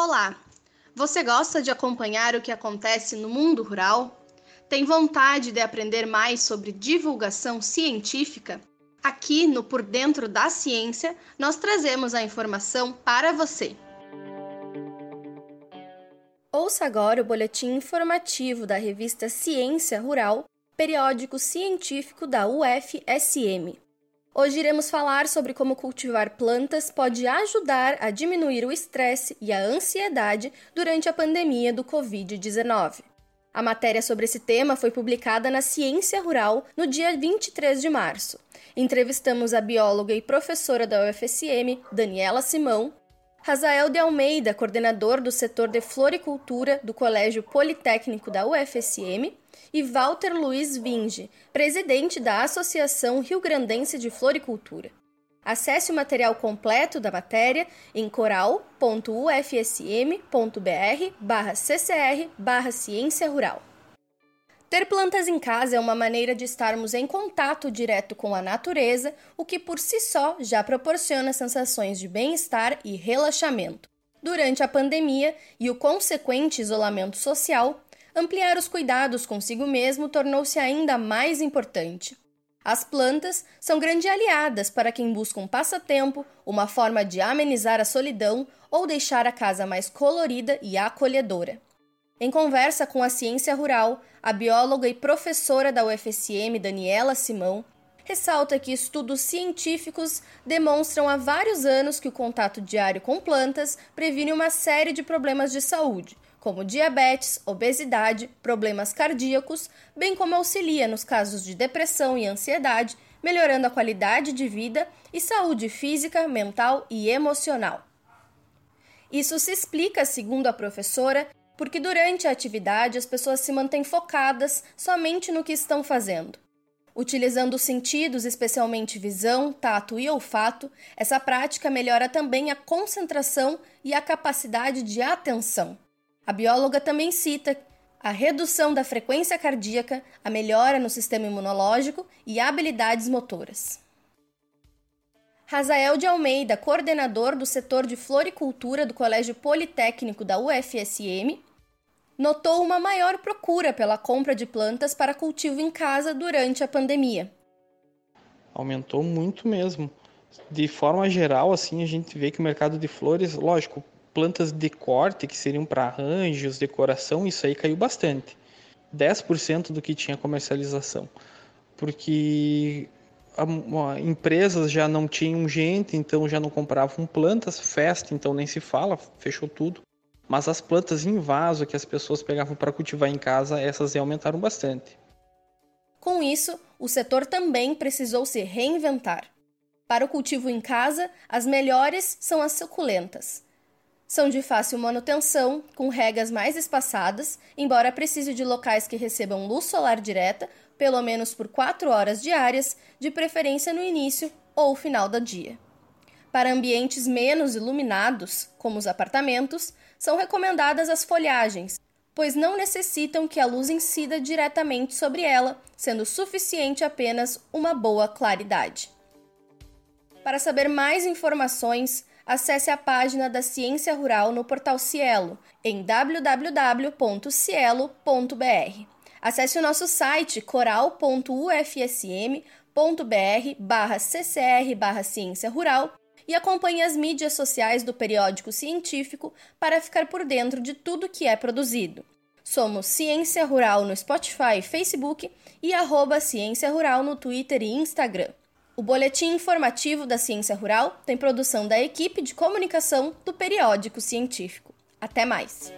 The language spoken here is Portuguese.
Olá! Você gosta de acompanhar o que acontece no mundo rural? Tem vontade de aprender mais sobre divulgação científica? Aqui no Por Dentro da Ciência, nós trazemos a informação para você. Ouça agora o boletim informativo da revista Ciência Rural, periódico científico da UFSM. Hoje iremos falar sobre como cultivar plantas pode ajudar a diminuir o estresse e a ansiedade durante a pandemia do Covid-19. A matéria sobre esse tema foi publicada na Ciência Rural no dia 23 de março. Entrevistamos a bióloga e professora da UFSM, Daniela Simão, Razael de Almeida, coordenador do setor de floricultura do Colégio Politécnico da UFSM, e Walter Luiz Vinge, presidente da Associação Rio Grandense de Floricultura. Acesse o material completo da matéria em coral.ufsm.br barra ccr barra ciência rural. Ter plantas em casa é uma maneira de estarmos em contato direto com a natureza, o que por si só já proporciona sensações de bem-estar e relaxamento. Durante a pandemia e o consequente isolamento social, ampliar os cuidados consigo mesmo tornou-se ainda mais importante. As plantas são grandes aliadas para quem busca um passatempo, uma forma de amenizar a solidão ou deixar a casa mais colorida e acolhedora. Em conversa com a Ciência Rural, a bióloga e professora da UFSM, Daniela Simão, ressalta que estudos científicos demonstram há vários anos que o contato diário com plantas previne uma série de problemas de saúde, como diabetes, obesidade, problemas cardíacos, bem como auxilia nos casos de depressão e ansiedade, melhorando a qualidade de vida e saúde física, mental e emocional. Isso se explica, segundo a professora, porque durante a atividade as pessoas se mantêm focadas somente no que estão fazendo. Utilizando os sentidos, especialmente visão, tato e olfato, essa prática melhora também a concentração e a capacidade de atenção. A bióloga também cita a redução da frequência cardíaca, a melhora no sistema imunológico e habilidades motoras. Razael de Almeida, coordenador do setor de floricultura do Colégio Politécnico da UFSM, notou uma maior procura pela compra de plantas para cultivo em casa durante a pandemia. Aumentou muito mesmo. De forma geral, assim, a gente vê que o mercado de flores, lógico, plantas de corte, que seriam para arranjos, decoração, isso aí caiu bastante. 10% do que tinha comercialização. Porque empresas já não tinham gente, então já não compravam plantas, festa, então nem se fala, fechou tudo. Mas as plantas em vaso que as pessoas pegavam para cultivar em casa, essas aumentaram bastante. Com isso, o setor também precisou se reinventar. Para o cultivo em casa, as melhores são as suculentas. São de fácil manutenção, com regas mais espaçadas, embora precise de locais que recebam luz solar direta, pelo menos por 4 horas diárias, de preferência no início ou final do dia. Para ambientes menos iluminados, como os apartamentos, são recomendadas as folhagens, pois não necessitam que a luz incida diretamente sobre ela, sendo suficiente apenas uma boa claridade. Para saber mais informações, acesse a página da Ciência Rural no portal Cielo, em www.cielo.br. Acesse o nosso site coral.ufsm.br barra ccr barra ciência rural e acompanhe as mídias sociais do periódico científico para ficar por dentro de tudo que é produzido. Somos Ciência Rural no Spotify e Facebook e arroba Ciência Rural no Twitter e Instagram. O boletim informativo da Ciência Rural tem produção da equipe de comunicação do periódico científico. Até mais!